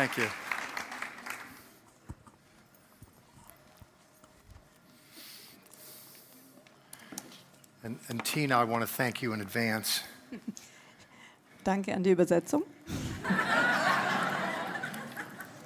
Thank you. And, and Tina, I want to thank you in advance. Danke an die Übersetzung.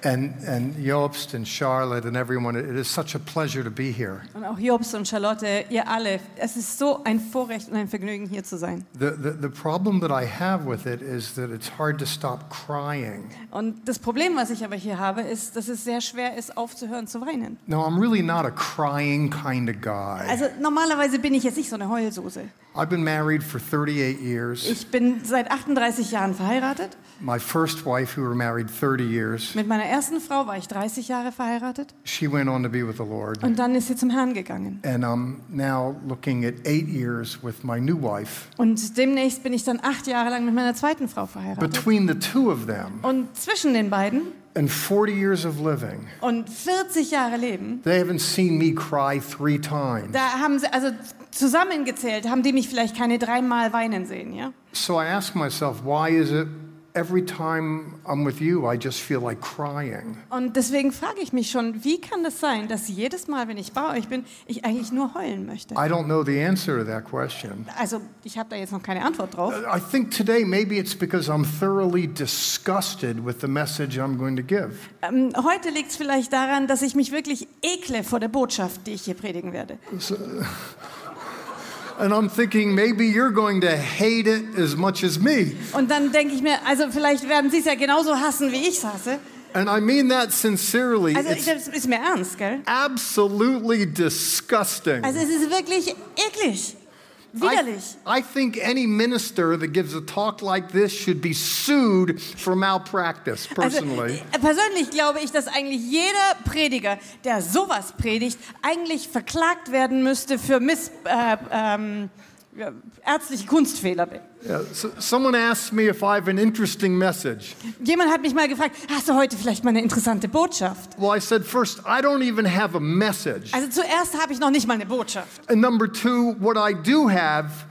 And, and Jobst and Charlotte and everyone, it is such a pleasure to be here. Und auch Jobs und Charlotte, ihr alle. Es ist so ein Vorrecht und ein Vergnügen, hier zu sein. The, the, the problem that I have with it is that it's hard to stop crying. Und das Problem, was ich aber hier habe, ist, dass es sehr schwer ist, aufzuhören zu weinen. No, I'm really not a crying kind of guy. Also normalerweise bin ich jetzt nicht so eine Heulsuse. I've been married for 38 years. Ich bin seit 38 Jahren verheiratet. My first wife, who were married 30 years, Mit meiner ersten Frau war ich 30 Jahre verheiratet. she went on to be with the Lord. Und dann ist sie zum Herrn gegangen. And I'm now looking at eight years with my new wife. Und demnächst bin ich dann acht Jahre lang mit meiner zweiten Frau verheiratet. Between the two of them Und zwischen den beiden and 40 years of living, und 40 Jahre Leben, they haven't seen me cry three times. da haben sie, also zusammengezählt, haben die mich vielleicht keine dreimal weinen sehen, ja? So I ask myself, why is it every time I'm with you, I just feel like crying? Und deswegen frage ich mich schon, wie kann das sein, dass jedes Mal, wenn ich bei euch bin, ich eigentlich nur heulen möchte? I don't know the answer to that question. Also, ich habe da jetzt noch keine Antwort drauf. I think today maybe it's because I'm thoroughly disgusted with the message I'm going to give. Ähm, heute liegt es vielleicht daran, dass ich mich wirklich ekle vor der Botschaft, die ich hier predigen werde. And I'm thinking maybe you're going to hate it as much as me. Und dann denke ich mir, also vielleicht werden sie es ja genauso hassen, wie ich es hasse. And I mean that sincerely. Also It's das ist mir ernst, gell? absolutely disgusting. Also es ist wirklich eklig, widerlich. I think any minister that gives a talk like this should be sued for malpractice, Also, personally. äh, persönlich glaube ich, dass eigentlich jeder Prediger, der sowas predigt, eigentlich verklagt werden müsste für Miss, äh, ähm, ärztliche Kunstfehler. Yeah, so, someone asked me if I have an interesting message. Jemand hat mich mal gefragt, hast du heute vielleicht mal eine interessante Botschaft? Well, I said, first, I don't even have a message. Also zuerst habe ich noch nicht mal eine Botschaft. And number two, what I do have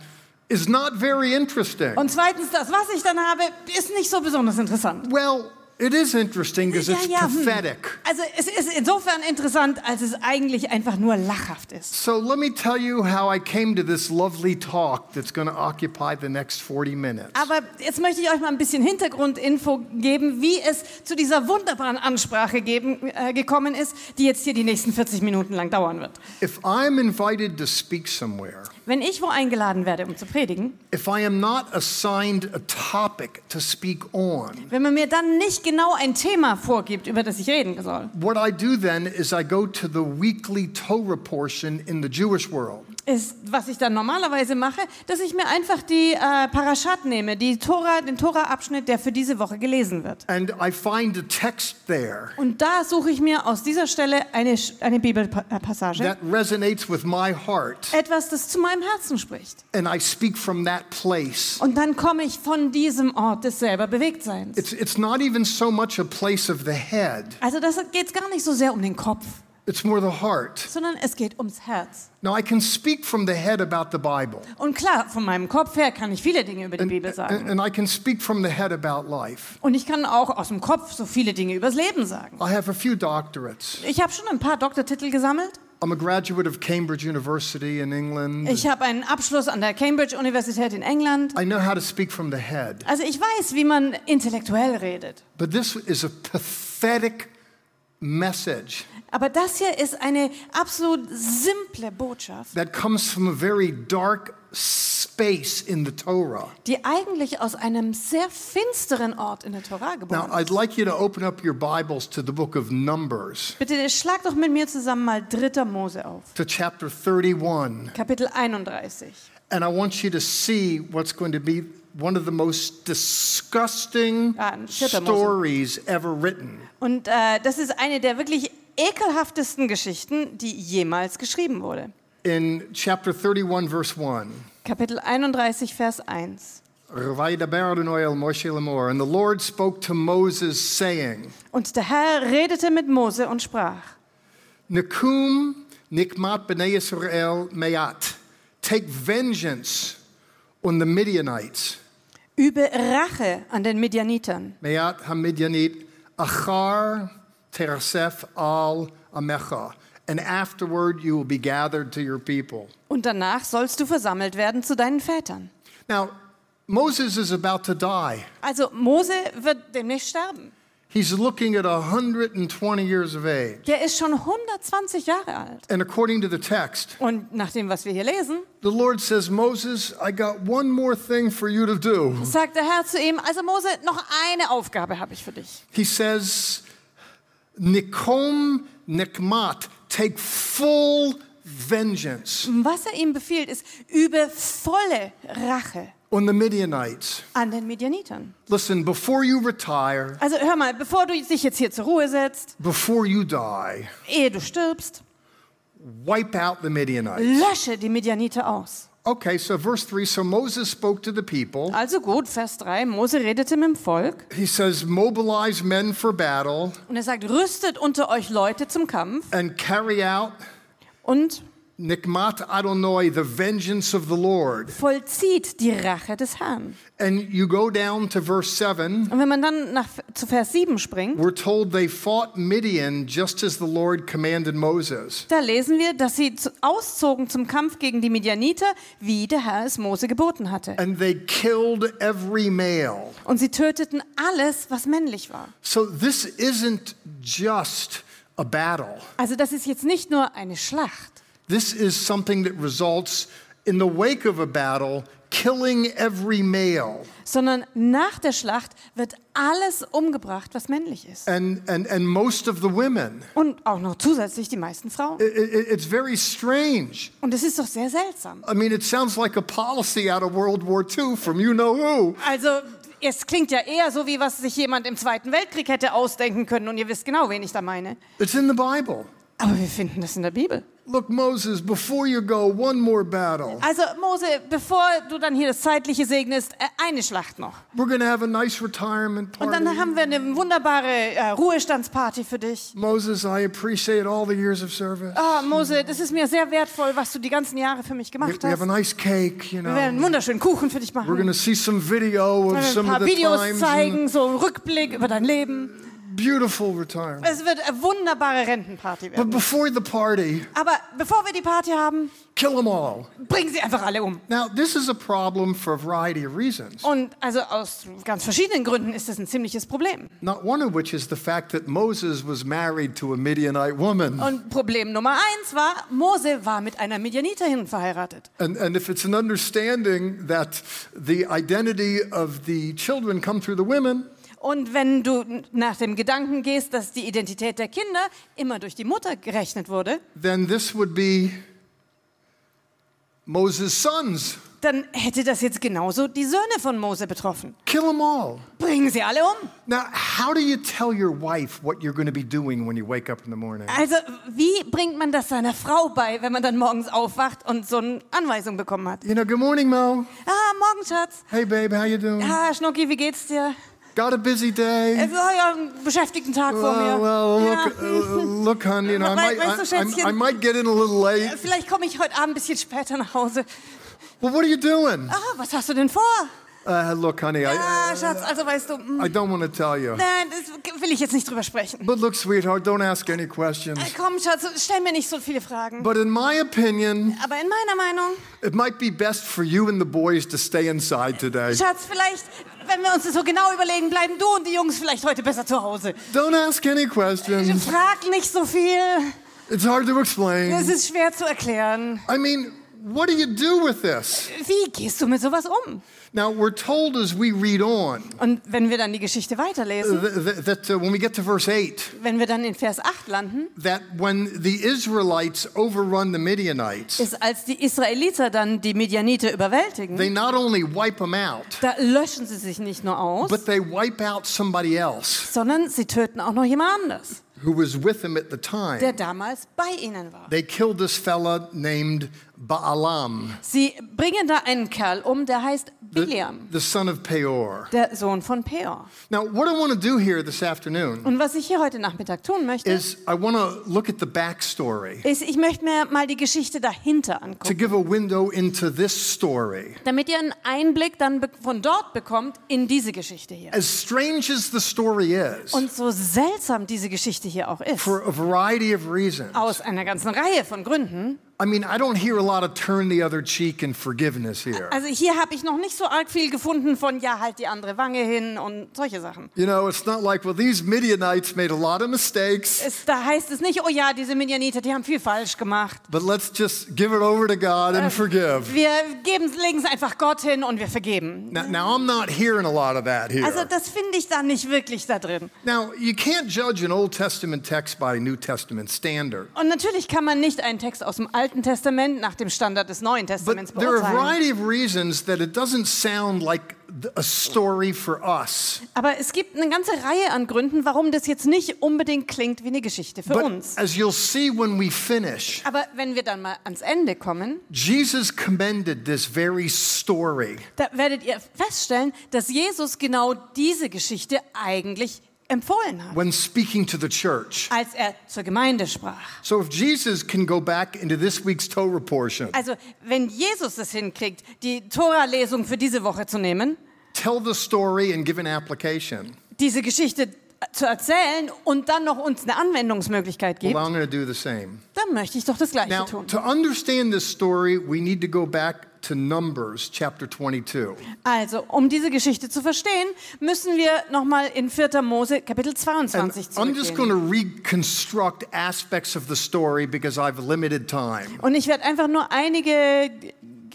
is not very interesting. Und zweitens, das, was ich dann habe, ist nicht so besonders interessant. Well, it is interesting because it's hm. pathetic. Also es ist insofern interessant, als es eigentlich einfach nur lachhaft ist. So let me tell you how I came to this lovely talk that's going to occupy the next 40 minutes. Aber jetzt möchte ich euch mal ein bisschen Hintergrundinfo geben, wie es zu dieser wunderbaren Ansprache geben, äh, gekommen ist, die jetzt hier die nächsten 40 Minuten lang dauern wird. If I'm invited to speak somewhere, Wenn ich wo eingeladen werde, um zu predigen, if I am not assigned a topic to speak on, wenn man mir dann nicht genau ein Thema vorgibt, über das ich reden soll, what I do then is I go to the weekly Torah portion in the Jewish world. Ist, was ich dann normalerweise mache, dass ich mir einfach die äh, Parashat nehme, die Tora, den Tora-Abschnitt, der für diese Woche gelesen wird. And I find a text there Und da suche ich mir aus dieser Stelle eine, eine Bibelpassage, that resonates with my heart, etwas, das zu meinem Herzen spricht. and I speak from that place. Und dann komme ich von diesem Ort des selber Bewegtseins. It's, it's not even so much a place of the head, Also das geht gar nicht so sehr um den Kopf, it's more the heart. sondern es geht ums Herz. Now, I can speak from the head about the Bible, Und klar, von meinem Kopf her kann ich viele Dinge über die and, Bibel and, sagen. and I can speak from the head about life. Und ich kann auch aus dem Kopf so viele Dinge übers Leben sagen. I have a few doctorates. Ich habe schon ein paar Doktortitel gesammelt. I'm a graduate of Cambridge University in England. Ich habe einen Abschluss an der Cambridge Universität in England. I know how to speak from the head. Also ich weiß, wie man intellektuell redet. But this is a pathetic message Aber das hier ist eine absolut simple Botschaft, that comes from a very dark space in the Torah. die eigentlich aus einem sehr finsteren Ort in der Tora Now, geboren I'd ist. like you to open up your Bibles to the book of Numbers, Bitte schlag doch mit mir zusammen mal 3. Mose auf, to chapter 31. Kapitel 31. And I want you to see what's going to be one of the most disgusting Ah, stories ever written. Und äh, das ist eine der wirklich ekelhaftesten Geschichten, die jemals geschrieben wurde. In chapter 31, verse 1. Kapitel 31, Vers 1. And the Lord spoke to Moses, saying, Und der Herr redete mit Mose und sprach, Nakum nikmat b'nei Yisrael meyat. Take vengeance on the Midianites. Übe Rache an den Midianitern. Meyat ha-Midianit achar tersef al amecha, and afterward you will be gathered to your people. Und danach sollst du versammelt werden zu deinen Vätern. Now, Moses is about to die. Also Mose wird demnächst sterben. He's looking at 120 years of age. Der ist schon 120 Jahre alt. And according to the text, Und nach dem, was wir hier lesen, the Lord says, Moses, I got one more thing for you to do. sagt der Herr zu ihm, also Mose, noch eine Aufgabe habe ich für dich. He says, Nikom Nikmat, take full vengeance Was er ihm befiehlt, ist, übe volle Rache on the Midianites. an den Midianitern. Listen, before you retire, Also hör mal, bevor du dich jetzt hier zur Ruhe setzt, before you die, ehe du stirbst, wipe out the Midianites. lösche die Midianiter aus. Okay, so verse 3 so Moses spoke to the people. Also gut, Vers 3, Mose redete mit dem Volk He says, Mobilize men for battle und er sagt, rüstet unter euch Leute zum Kampf and carry out und Nikmat Adonai, the vengeance of the Lord. vollzieht die Rache des Herrn. And you go down to verse 7. Und wenn man dann nach, zu Vers 7 springt, We're told they fought Midian just as the Lord commanded Moses. da lesen wir, dass sie auszogen zum Kampf gegen die Midianiter, wie der Herr es Mose geboten hatte. And they killed every male. Und sie töteten alles, was männlich war. So this isn't just a battle. Also das ist jetzt nicht nur eine Schlacht. This is something that results in the wake of a battle, killing every male. sondern nach der Schlacht wird alles umgebracht, was männlich ist. And, and, and most of the women. Und auch noch zusätzlich die meisten Frauen. I- I- it's very strange. Und es ist doch sehr seltsam. I mean, it sounds like a policy out of World War II from you know who. Also, es klingt ja eher so, wie was sich jemand im Zweiten Weltkrieg hätte ausdenken können. Und ihr wisst genau, wen ich da meine. It's in the Bible. Aber wir finden das in der Bibel. Look, Moses, before you go, one more battle. Also, Mose, bevor du dann hier das Zeitliche segnest, äh, eine Schlacht noch. We're to have a nice retirement Und party. dann haben wir eine wunderbare äh, Ruhestandsparty für dich. Moses, I appreciate all the years of service. Ah, Mose, das ist mir sehr wertvoll, was du die ganzen Jahre für mich gemacht we have a hast. nice cake, you Wir werden einen know. wunderschönen Kuchen für dich We're machen. going to see some video Wir of werden some ein of paar the Videos times. zeigen, so einen Rückblick über dein Leben. Beautiful retirement. Es wird eine wunderbare Rentenparty But before the party, Aber bevor wir die Party haben, kill them all. bringen sie einfach alle um. Now, this is a problem for a variety of reasons. Und also aus ganz verschiedenen Gründen ist das ein ziemliches Problem. Not one of which is the fact that Moses was married to a Midianite woman. Und Problem Nummer eins war, Mose war mit einer Midianiterin verheiratet. And, and if it's an understanding that the identity of the children come through the women, Und wenn du nach dem Gedanken gehst, dass die Identität der Kinder immer durch die Mutter gerechnet wurde, then this would be Moses' sons. dann hätte das jetzt genauso die Söhne von Mose betroffen. Kill them all. Bringen sie alle um. Now, how do you tell your wife what you're going to be doing when you wake up in the morning? Also, wie bringt man das seiner Frau bei, wenn man dann morgens aufwacht und so eine Anweisung bekommen hat? You know, good morning, Mo. Ah, morgen, Schatz. Hey, babe, how you doing? Ah, Schnucki, wie geht's dir? Got a busy day? Äh, ja, einen beschäftigten Tag vor mir. well, ja. look, uh, look, hon. You know, I might, weißt du, I, I, I might get in a little late. Vielleicht komme ich heute Abend ein bisschen später nach Hause. Well, what are you doing? Ah, was hast du denn vor? Uh, look, honey, I, Ah, Schatz, also weißt du, mm, I don't want to tell you. nein, das will ich jetzt nicht drüber sprechen. But look, sweetheart, don't ask any questions. Äh, Komm, Schatz, stell mir nicht so viele Fragen. But in my opinion, Aber in meiner Meinung, it might be best for you and the boys to stay inside today. Schatz, vielleicht, wenn wir uns das so genau überlegen, bleiben du und die Jungs vielleicht heute besser zu Hause. Don't ask any questions. Frag nicht so viel. It's hard to explain. ist schwer zu erklären. I mean, what do you do with this? Wie gehst du mit sowas um? Now, we're told as we read on Und wenn wir dann die Geschichte weiterlesen, th- th- that uh, when we get to verse 8, wenn wir dann in Vers 8 landen, that when the Israelites overrun the Midianites, ist, als die Israeliter dann die Midianiter überwältigen, they not only wipe them out, da löschen sie sich nicht nur aus, but they wipe out somebody else sondern sie töten auch noch jemand anders, who was with them at the der time. damals bei ihnen war. They killed this fella named Baalam. Sie bringen da einen Kerl um, der heißt Biliam, the son of Peor. der Sohn von Peor. Now, what I want to do here this afternoon Und was ich hier heute Nachmittag tun möchte, is I want to look at the backstory ist, ich möchte mir mal die Geschichte dahinter to angucken, give a window into this story. damit ihr einen Einblick dann von dort bekommt in diese Geschichte hier. As strange as the story is, Und so seltsam diese Geschichte hier auch ist, for a variety of reasons. aus einer ganzen Reihe von Gründen. I mean, I don't hear a lot of turn the other cheek and forgiveness here. Also hier habe ich noch nicht so arg viel gefunden von, ja, halt die andere Wange hin und solche Sachen. You know, it's not like, well, these Midianites made a lot of mistakes, Es, da heißt es nicht, oh ja, diese Midianiter, die haben viel falsch gemacht. but let's just give it over to God and forgive. Wir legen es einfach Gott hin und wir vergeben. Now, now, I'm not hearing a lot of that here. Also das finde ich da nicht wirklich da drin. Now, you can't judge an Old Testament text by New Testament standard. Und natürlich kann man nicht einen Text aus dem Alten Testament nach dem Standard des Neuen Testaments But there are a variety of reasons that it doesn't sound like a story for us. Aber es gibt eine ganze Reihe an Gründen, warum das jetzt nicht unbedingt klingt wie eine Geschichte für But uns. as you'll see when we finish, Aber wenn wir dann mal ans Ende kommen, Jesus commended this very story. da werdet ihr feststellen, dass Jesus genau diese Geschichte eigentlich empfohlen hat, when speaking to the church. als er zur Gemeinde sprach. So if Jesus can go back into this week's Torah portion, Also, wenn Jesus es hinkriegt, die Tora-Lesung für diese Woche zu nehmen, tell the story and give an application, diese Geschichte zu erzählen und dann noch uns eine Anwendungsmöglichkeit well, gibt, I'm going to do the same. dann möchte ich doch das Gleiche Now, tun. to understand this story, we need to go back to Numbers chapter 22. Also, um diese Geschichte zu verstehen, müssen wir nochmal in 4. Mose Kapitel And 22 I'm just going to reconstruct aspects of the story because I've limited time. Und ich werde einfach nur einige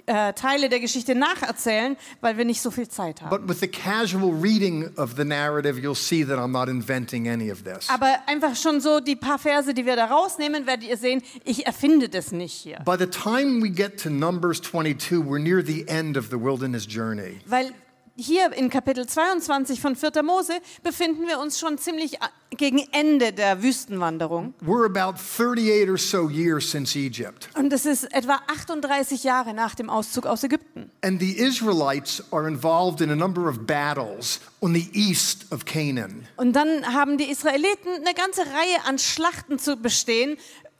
äh, Teile der Geschichte nacherzählen, weil wir nicht so viel Zeit haben. But with the casual reading of the narrative, you'll see that I'm not inventing any of this. Aber einfach schon so die paar Verse, die wir da rausnehmen, werdet ihr sehen, ich erfinde das nicht hier. By the time we get to Numbers 22, we're near the end of the wilderness journey. Weil hier in Kapitel 22 von 4. Mose befinden wir uns schon ziemlich a- gegen Ende der Wüstenwanderung. We're about 38 or so years since Egypt. Und es ist etwa 38 Jahre nach dem Auszug aus Ägypten. And the Israelites are involved in a number of battles on the east of Canaan. Und dann haben die Israeliten eine ganze Reihe an Schlachten zu bestehen,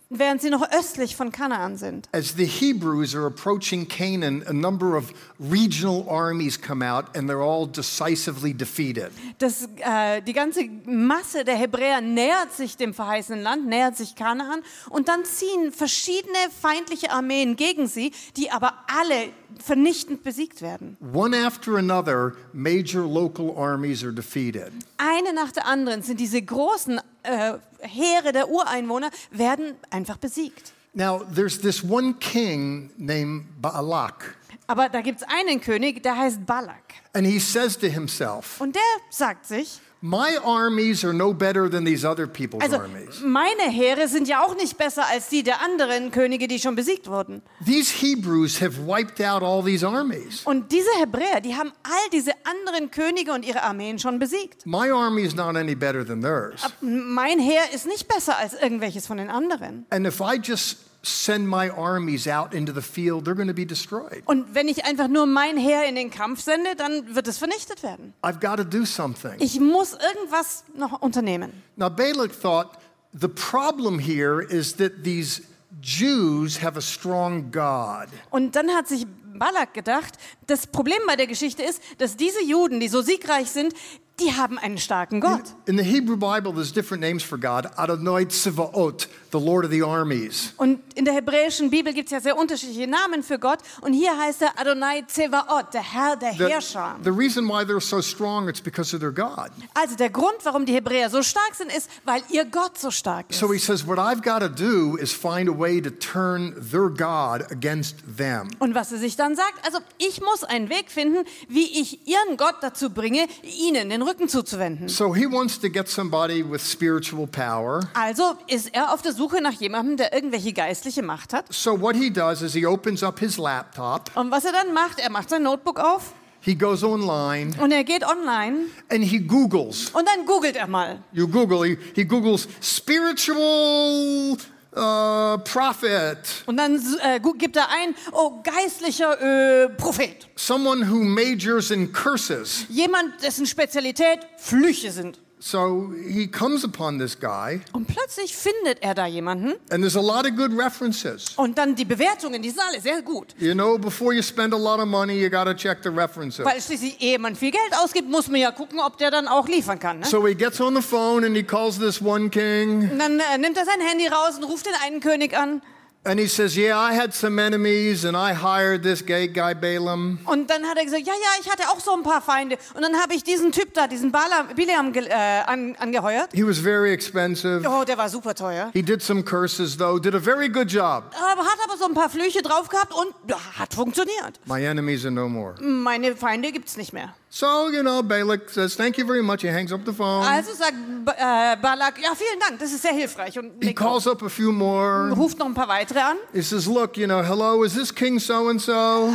während sie noch östlich von Kanaan sind. As the Hebrews are approaching Canaan, a number of regional armies come out and they're all decisively defeated. Das, äh, die ganze Masse der Hebräer nähert sich dem verheißenen Land, nähert sich Kanaan und dann ziehen verschiedene feindliche Armeen gegen sie, die aber alle vernichtend besiegt werden. One after another, major local armies are defeated. Eine nach der anderen sind diese großen äh, Heere der Ureinwohner werden einfach besiegt. Now, there's this one king named Baalak, Aber da gibt es einen König, der heißt Balak. and he says to himself, Und der sagt sich, My armies are no better than these other people's also armies. meine Heere sind ja auch nicht besser als die der anderen Könige, die schon besiegt wurden. These Hebrews have wiped out all these armies. Und diese Hebräer, die haben all diese anderen Könige und ihre Armeen schon besiegt. My army is not any better than theirs. Mein Heer ist nicht besser als irgendwelches von den anderen. And if I just send my armies out into the field, they're going to be destroyed. Und wenn ich einfach nur mein Heer in den Kampf sende, dann wird es vernichtet werden. I've got to do something. Ich muss irgendwas noch unternehmen. Now, Balak thought the problem here is that these Jews have a strong God. Und dann hat sich Balak gedacht, das Problem bei der Geschichte ist, dass diese Juden, die so siegreich sind, die haben einen starken Gott. In the Hebrew Bible, there's different names for God. Adonai Tzivaot, the Lord of the armies. Und in der hebräischen Bibel gibt es ja sehr unterschiedliche Namen für Gott. Und hier heißt er Adonai Zevaot, der Herr der The, Herrscher. the reason why they're so strong, it's because of their God. Also der Grund, warum die Hebräer so stark sind, ist, weil ihr Gott so stark ist. So he says, What I've got to do is find a way to turn their God against them. Und was er sich dann sagt, also ich muss einen Weg finden, wie ich ihren Gott dazu bringe, ihnen den Rücken zuzuwenden. So he wants to get somebody with spiritual power. Also ist er auf der Suche nach jemandem, der irgendwelche geistliche Macht hat. So what he does is he opens up his laptop, Und was er dann macht, er macht sein Notebook auf he goes online, und er geht online and he Googles. und dann googelt er mal. You Google, he, he Googles spiritual uh, prophet, Und dann äh, gibt er ein, oh, geistlicher äh, Prophet. someone who majors in curses. Jemand, dessen Spezialität Flüche sind. So he comes upon this guy, Und plötzlich findet er da jemanden. and there's a lot of good references. Und dann die Bewertungen, die sind alle sehr gut. You know, before you spend a lot of money, you got to check the references. Weil schließlich, ehe man viel Geld ausgibt, muss man ja gucken, ob der dann auch liefern kann. Ne? So he gets on the phone and he calls this one king, Und dann äh, nimmt er sein Handy raus und ruft den einen König an. And he says, Yeah, I had some enemies, and I hired this gay guy Balaam. Und dann hat er gesagt, ja, ja, ich hatte auch so ein paar Feinde. Und dann habe ich diesen Typ da, diesen Balaam, Bileam äh, an, angeheuert. He was very expensive. Oh, der war super teuer. He did some curses, though, did a very good job. Aber hat aber so ein paar Flüche drauf gehabt und ja, hat funktioniert. My enemies are no more. Meine Feinde gibt's nicht mehr. So, you know, Balak says, Thank you very much. He hangs up the phone. Also sagt äh, Balak, ja, vielen Dank, das ist sehr hilfreich. Und He calls up a few more. ruft noch ein paar weitere an. He says, Look, you know, hello, is this King so and so? Hallo,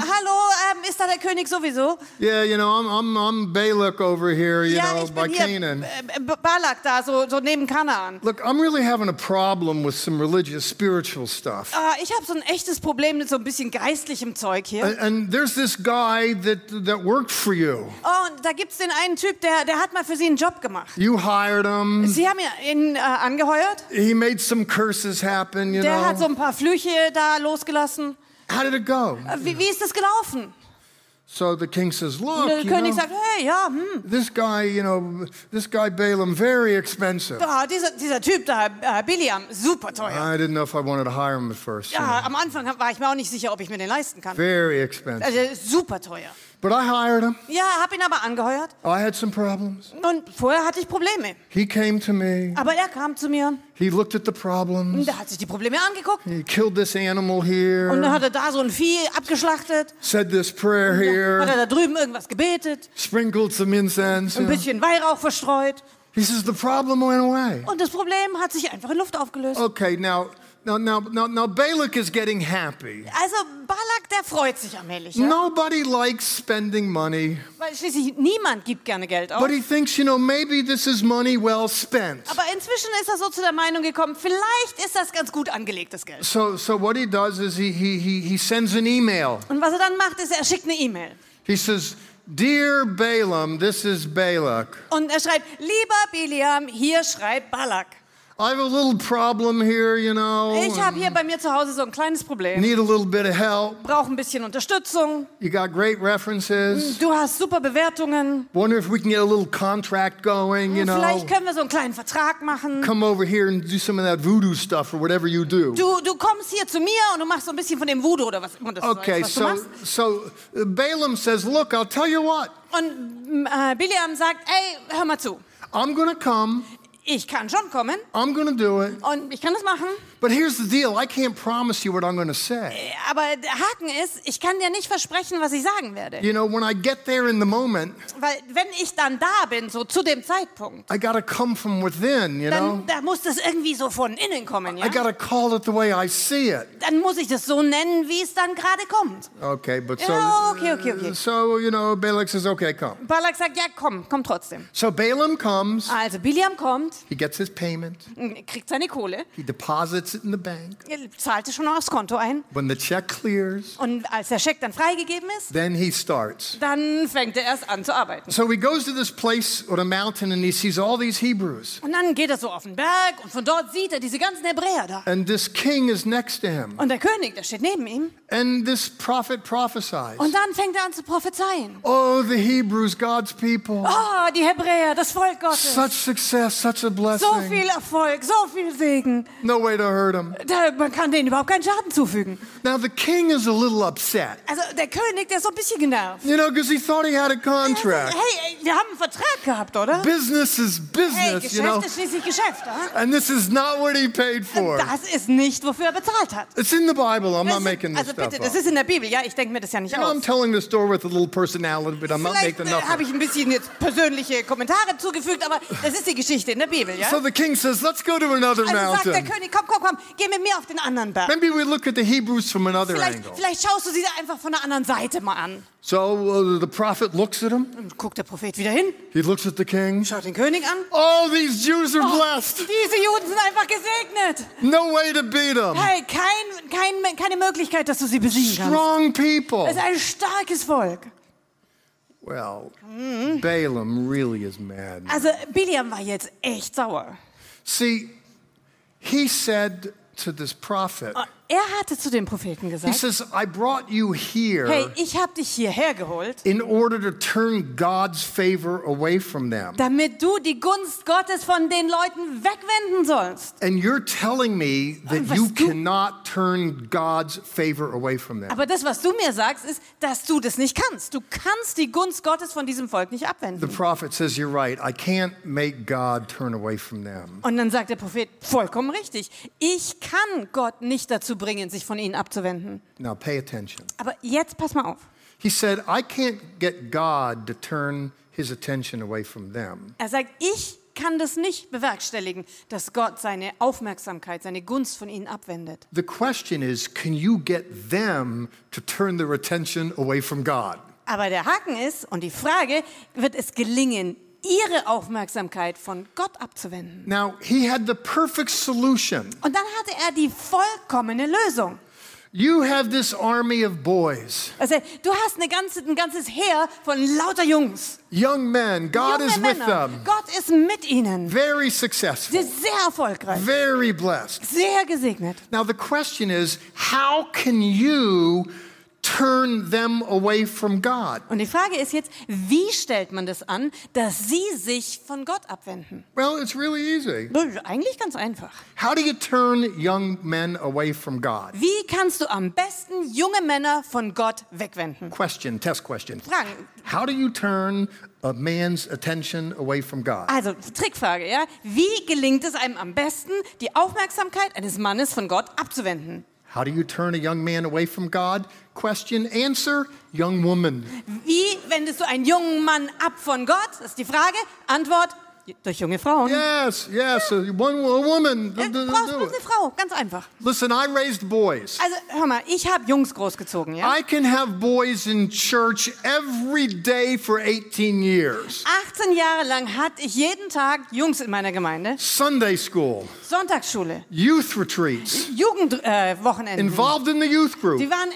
ähm, ist da der König sowieso? Yeah, you know, I'm, I'm, I'm Balak over here, you ja, know, ich by bin hier Canaan. äh, B- Balak da, so, so neben Kanaan. Look, I'm really having a problem with some religious, spiritual stuff. Ah, ich habe so ein echtes Problem mit so ein bisschen geistlichem Zeug hier. And, and there's this guy that, that worked for you. Oh, und da gibt's den einen Typ, der, der hat mal für sie einen Job gemacht. You hired him. Sie haben ihn äh, angeheuert. He made some curses happen, you Der hat so know. ein paar Flüche da losgelassen. How did it go? Äh, Wie, wie ist das gelaufen? So the king says, Look, der you König know, sagt, hey, ja, hm, this guy, you know, this guy Balaam, very expensive. ja, dieser, dieser Typ da, äh, Biliam, super teuer. I didn't know if I wanted to hire him at first. Ja, know. am Anfang war ich mir auch nicht sicher, ob ich mir den leisten kann. Very expensive. Also super teuer. But I hired him. Ja, hab ihn aber angeheuert. I had some problems. Und vorher hatte ich Probleme. He came to me. Aber er kam zu mir He looked at the und problems. der hat sich die Probleme angeguckt. He killed this animal Und dann here, hat er da so ein Vieh abgeschlachtet. said this prayer Hat here, er da drüben irgendwas gebetet. sprinkled some incense. Ein bisschen Weihrauch verstreut. He says the problem went away. Und das Problem hat sich einfach in Luft aufgelöst. Okay, now, now, now, now, now Balak is getting happy. Also Balak, der freut sich allmählich. Ja? Nobody likes spending money, Weil schließlich niemand gibt gerne Geld aus. but he thinks, you know, maybe this is money well spent. Aber inzwischen ist er so zu der Meinung gekommen, vielleicht ist das ganz gut angelegtes Geld. So, so what he does is he, he, he, he sends an email. Und was er dann macht, ist, er schickt eine E-Mail. He says, Dear Balaam, this is Balak. Und er schreibt, lieber Biliam, hier schreibt Balak. I have a little problem here, you know. Ich habe hier bei mir zu Hause so ein kleines Problem. Need a little bit of help. Brauche ein bisschen Unterstützung. You got great references. Mm, du hast super Bewertungen. Wonder if we can get a little contract going, you mm, know. Vielleicht können wir so einen kleinen Vertrag machen. Come over here and do some of that voodoo stuff or whatever you do. Du, du kommst hier zu mir und du machst so ein bisschen von dem Voodoo oder was immer das Okay, ist, was du so machst. so uh, Balaam says, "Look, I'll tell you what. Und mm, äh, Biliam sagt, ey, hör mal zu. I'm going to come. Ich kann schon kommen I'm to do it. und ich kann das machen. But here's the deal. I can't promise you what I'm going to say. Aber der Haken ist, ich kann dir nicht versprechen, was ich sagen werde. You know, when I get there in the moment, Weil wenn ich dann da bin, so zu dem Zeitpunkt, I got to come from within, you know. dann da muss das irgendwie so von innen kommen, ja? I got to call it the way I see it. Dann muss ich das so nennen, wie es dann gerade kommt. Okay, but so Ja, okay, okay, okay. so you know, Balak says, "Okay, come." Balak sagt, ja komm, komm trotzdem. So Balaam comes. Also Biliam kommt, He gets his payment. kriegt seine Kohle, He deposits it in the bank. er zahlte schon aufs Konto ein. When the check clears, Und als der Scheck dann freigegeben ist, then he starts. dann fängt er erst an zu arbeiten. So he goes to this place or a mountain and he sees all these Hebrews. Und dann geht er so auf den Berg und von dort sieht er diese ganzen Hebräer da. And this king is next to him. Und der König, der steht neben ihm. And this prophet prophesies. Und dann fängt er an zu prophezeien. Oh, the Hebrews, God's people. Oh, die Hebräer, das Volk Gottes. Such success, such a So blessing. viel Erfolg, so viel Segen. No way to hurt him. Da, man kann denen überhaupt keinen Schaden zufügen. Now, the king is a little upset, Also der König, der ist so ein bisschen genervt. you know, because he thought he had a sagt, contract. Hey, wir haben einen Vertrag gehabt, oder? Business is Hey, business, you Geschäft know. ist schließlich Geschäft. Huh? And this is not what he paid for. Das ist nicht, wofür er bezahlt hat. It's in the Bible. I'm Das not ist- making this also bitte, das ist in der Bibel. Ja, ich denke mir das ja nicht You know, I'm aus. telling the story with a little personality, but I'm not making äh, nothing. habe ich ein bisschen jetzt persönliche Kommentare zugefügt, aber das ist die Geschichte in der Bibel, ja? So the king says, "Let's go to another Also sagt der mountain." König, komm, komm, komm, geh mit mir auf den anderen Berg. Maybe we look at the Hebrews from another Vielleicht, angle. vielleicht schaust du sie einfach von der anderen Seite mal an. So uh, the prophet looks at him. Und guckt der Prophet wieder hin, He looks at the king. schaut den König an. Oh, these Jews are blessed. Diese Juden sind einfach gesegnet. No way to beat them. Hey, kein, kein, keine Möglichkeit, dass du sie besiegen kannst. Strong people. Es ist ein starkes Volk. Well, Balaam really is mad. Also Biliam war jetzt echt sauer. See, he said to this prophet, uh, Er hatte zu dem Propheten he gesagt, says, I brought you here hey, ich habe dich hierher geholt, in order to turn God's favor away from them. damit du die Gunst Gottes von den Leuten wegwenden sollst. And you're telling me that Was you du- cannot turn God's favor away from them. Aber das, was du mir sagst, ist, dass du das nicht kannst. Du kannst die Gunst Gottes von diesem Volk nicht The abwenden. prophet says, You're right. I can't make God turn away from them. Und dann sagt der Prophet, vollkommen richtig, ich kann Gott nicht dazu bringen, sich von ihnen abzuwenden. Now pay attention. Aber jetzt pass mal auf. He said, I can't get God to turn his attention away from them. Er sagt, ich kann das nicht bewerkstelligen, dass Gott seine Aufmerksamkeit, seine Gunst von ihnen abwendet. The question is, can you get them to turn their attention away from God? Aber der Haken ist, und die Frage, wird es gelingen, ihre Aufmerksamkeit von Gott abzuwenden? Now, he had the perfect solution. Und dann hatte er die vollkommene Lösung. You have this army of boys, Also, du hast eine ganze, ein ganzes Heer von lauter Jungs. young men. God junge is with Männer. them. Gott ist mit ihnen. Very Sie successful, sind sehr erfolgreich, very blessed. sehr gesegnet. Now, the question is, how can you turn them away from God? Und die Frage ist jetzt, wie stellt man das an, dass sie sich von Gott abwenden? Well, it's really easy. Eigentlich ganz einfach. How do you turn young men away from God? Wie kannst du am besten junge Männer von Gott wegwenden? Question, test question. Fragen. How do you turn a man's attention away from God? Also, Trickfrage, ja? Wie gelingt es einem am besten, die Aufmerksamkeit eines Mannes von Gott abzuwenden? How do you turn a young man away from God? Question, answer, young woman. Wie wendest du einen jungen Mann ab von Gott? Das ist die Frage. Antwort, durch junge Frauen. Yes, yes, a, one, woman. Ja, do- Du brauchst bloß it. eine Frau, ganz einfach. Listen, I raised boys. Also, hör mal, ich habe Jungs großgezogen, ja? I can have boys in church every day for 18 years. 18 Jahre lang hatte ich jeden Tag Jungs in meiner Gemeinde. Sunday school, Sonntagsschule, youth retreats, Jugendwochenende. Äh, involved in the youth group, Sie waren äh,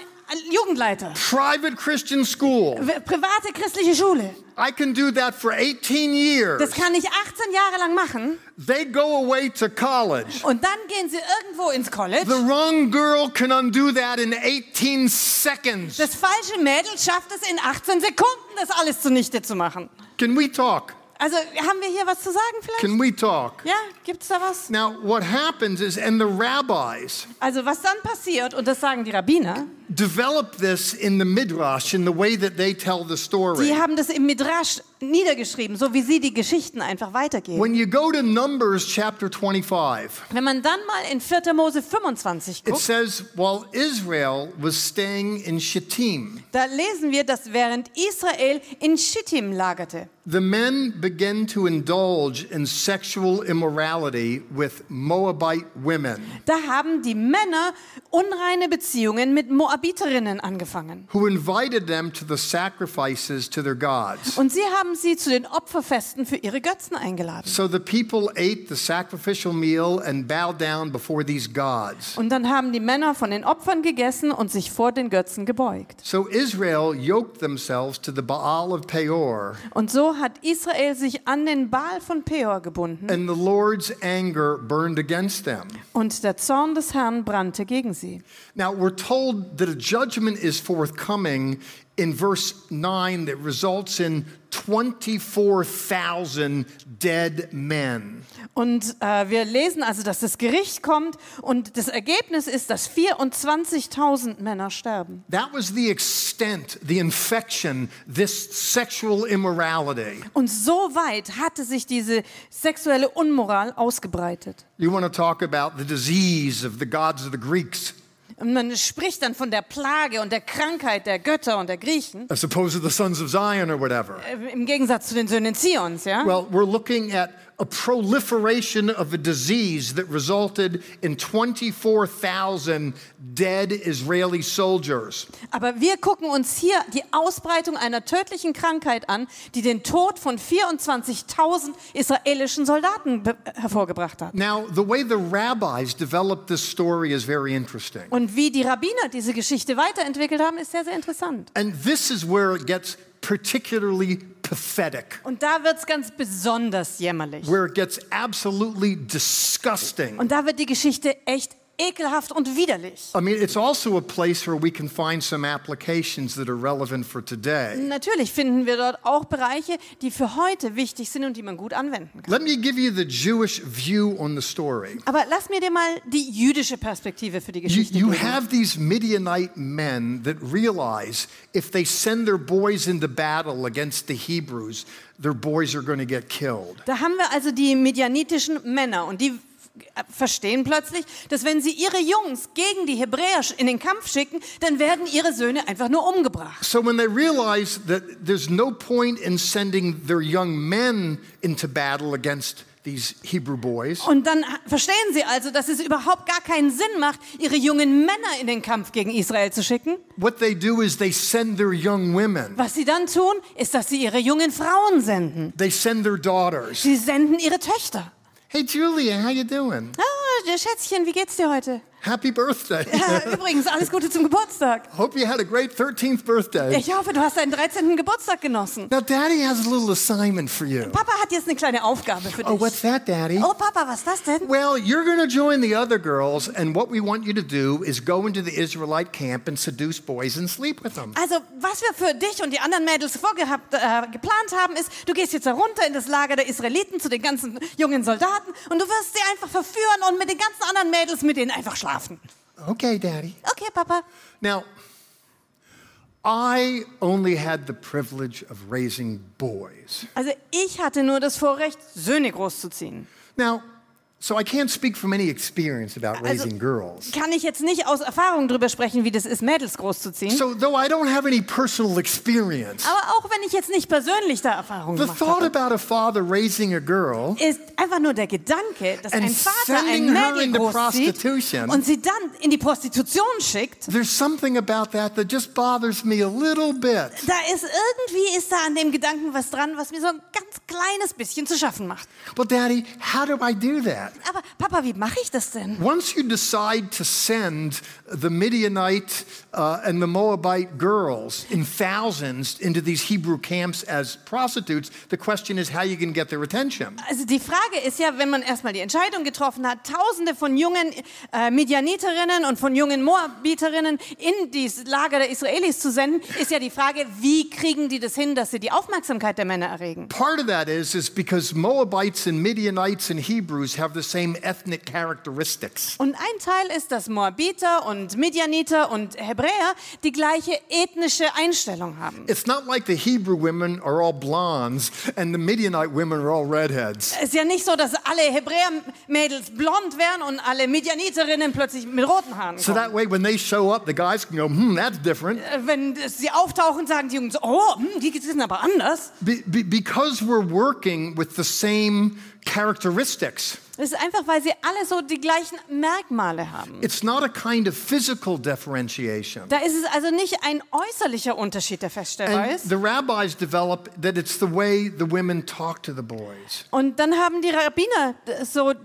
Jugendleiter. private Christian school. Private christliche Schule. I can do that for 18 years. Das kann ich 18 Jahre lang machen. They go away to college. Und dann gehen sie irgendwo ins College. The wrong girl can undo that in 18 seconds. Das falsche Mädel schafft es in 18 Sekunden, das alles zunichte zu machen. Can we talk? Also haben wir hier was zu sagen vielleicht? Can we talk? Ja, gibt's da was? Now, what happens is, and the rabbis Also was dann passiert, und das sagen die Rabbiner, develop this in the midrash in the way that they tell the story. die haben das im Midrash niedergeschrieben, so wie sie die Geschichten einfach weitergeben. When you go to Numbers chapter 25, Wenn man dann mal in 4. Mose 25 it guckt, says, while Israel was staying in Shittim, da lesen wir, dass während Israel in Schittim lagerte, the men began to indulge in sexual immorality with Moabite women da haben die Männer unreine Beziehungen mit Moabiterinnen angefangen. who invited them to the sacrifices to their gods. Und sie haben sie zu den Opferfesten für ihre Götzen eingeladen. So the people ate the sacrificial meal and bowed down before these gods. Und dann haben die Männer von den Opfern gegessen und sich vor den Götzen gebeugt. So Israel yoked themselves to the Baal of Peor, Und so hat Israel sich an den Baal von Peor gebunden. and the Lord's anger burned against them. Und der Zorn des Herrn brannte gegen sie. Now we're told that a judgment is forthcoming in verse 9 that results in 24,000 dead men. Und äh, wir lesen also, dass das Gericht kommt und das Ergebnis ist, dass 24.000 Männer sterben. That was the extent, the infection, this sexual immorality. Und so weit hatte sich diese sexuelle Unmoral ausgebreitet. You want to talk about the disease of the gods of the Greeks Und man spricht dann von der Plage und der Krankheit der Götter und der Griechen, as opposed to the sons of Zion or whatever. äh, im Gegensatz zu den Söhnen Zions, ja? Well, we're looking at a proliferation of a disease that resulted in 24,000 dead Israeli soldiers. Aber wir gucken uns hier die Ausbreitung einer tödlichen Krankheit an, die den Tod von 24.000 israelischen Soldaten hervorgebracht hat. Now, the way the rabbis developed this story is very interesting. Und wie die Rabbiner diese Geschichte weiterentwickelt haben, ist sehr, sehr interessant. And this is where it gets particularly pathetic, Und da wird es ganz besonders jämmerlich. where it gets absolutely disgusting. Und da wird die Geschichte echt ekelhaft und widerlich. I mean, it's also a place where we can find some applications that are relevant for today. Natürlich finden wir dort auch Bereiche, die für heute wichtig sind und die man gut anwenden kann. Let me give you the Jewish view on the story. Aber lass mir dir mal die jüdische Perspektive für die You, Geschichte you geben. have these Midianite men that realize if they send their boys into battle against the Hebrews, their boys are going to get killed. Da haben wir also die medianitischen Männer und die verstehen plötzlich, dass wenn sie ihre Jungs gegen die Hebräer in den Kampf schicken, dann werden ihre Söhne einfach nur umgebracht. So when they realize that there's no point in sending their young men into battle against these Hebrew boys, Und dann verstehen sie also, dass es überhaupt gar keinen Sinn macht, ihre jungen Männer in den Kampf gegen Israel zu schicken. what they do is they send their young women. Was sie dann tun, ist, dass sie ihre jungen Frauen senden. They send their daughters. Sie senden ihre Töchter. Hey Julia, how you doing? Ah, Schätzchen, wie geht's dir heute? Happy birthday. Ja, übrigens, alles Gute zum Geburtstag. Hope you had a great 13th birthday. Ich hoffe, du hast deinen 13. Geburtstag genossen. Now Daddy has a little assignment for you. Papa hat jetzt eine kleine Aufgabe für dich. Oh, what's that, Daddy? Oh, Papa, was ist das denn? Well, you're going to join the other girls, and what we want you to do is go into the Israelite camp and seduce boys and sleep with them. Also, was wir für dich und die anderen Mädels vorgehabt, äh, geplant haben, ist, du gehst jetzt herunter in das Lager der Israeliten zu den ganzen jungen Soldaten und du wirst sie einfach verführen und mit den ganzen anderen Mädels mit denen einfach schlafen. Okay, Daddy. Okay, Papa. Now, I only had the privilege of raising boys. Also, ich hatte nur das Vorrecht, Söhne großzuziehen. Now, so I can't speak from any experience about Also, raising girls. kann ich jetzt nicht aus Erfahrung darüber sprechen, wie das ist, Mädels großzuziehen. So, though I don't have any personal experience, Aber auch wenn ich jetzt nicht persönlich da Erfahrung the gemacht thought habe, about a father raising a girl ist einfach nur der Gedanke, dass ein Vater ein Mädel großzieht und sie dann in die Prostitution schickt. there's something about that that just bothers me a little bit. Da ist irgendwie ist da an dem Gedanken was dran, was mir so ein ganz kleines bisschen zu schaffen macht. Well, Daddy, how do I do that? Aber Papa, wie mache ich das denn? Once you decide to send the Midianite uh, and the Moabite girls in thousands into these Hebrew camps as prostitutes, the question is how you can get their attention. Also die Frage ist ja, wenn man erstmal die Entscheidung getroffen hat, Tausende von jungen äh, Midianiterinnen und von jungen Moabiterinnen in dieses Lager der Israelis zu senden, ist ja die Frage, wie kriegen die das hin, dass sie die Aufmerksamkeit der Männer erregen? Part of that is is because Moabites and Midianites and Hebrews have the same ethnic characteristics. Und ein Teil ist, dass Moabiter und Midianiter und Hebräer die gleiche ethnische Einstellung haben. It's not like the Hebrew women are all blondes and the Midianite women are all redheads. Es ist ja nicht so, dass alle Hebräer-Mädels blond wären und alle Midianiterinnen plötzlich mit roten Haaren So kommen. that way, when they show up, the guys can go, hmm, that's different. Äh, Wenn sie auftauchen, sagen die Jungs, oh, hm, die sind aber anders. Be- be- because we're working with the same characteristics. Das ist einfach, weil sie alle so die gleichen Merkmale haben. It's not a kind of physical differentiation. Da ist es also nicht ein äußerlicher Unterschied, der feststellbar And ist. the rabbis develop that it's the way the women talk to the boys. Und dann haben die Rabbiner so äh,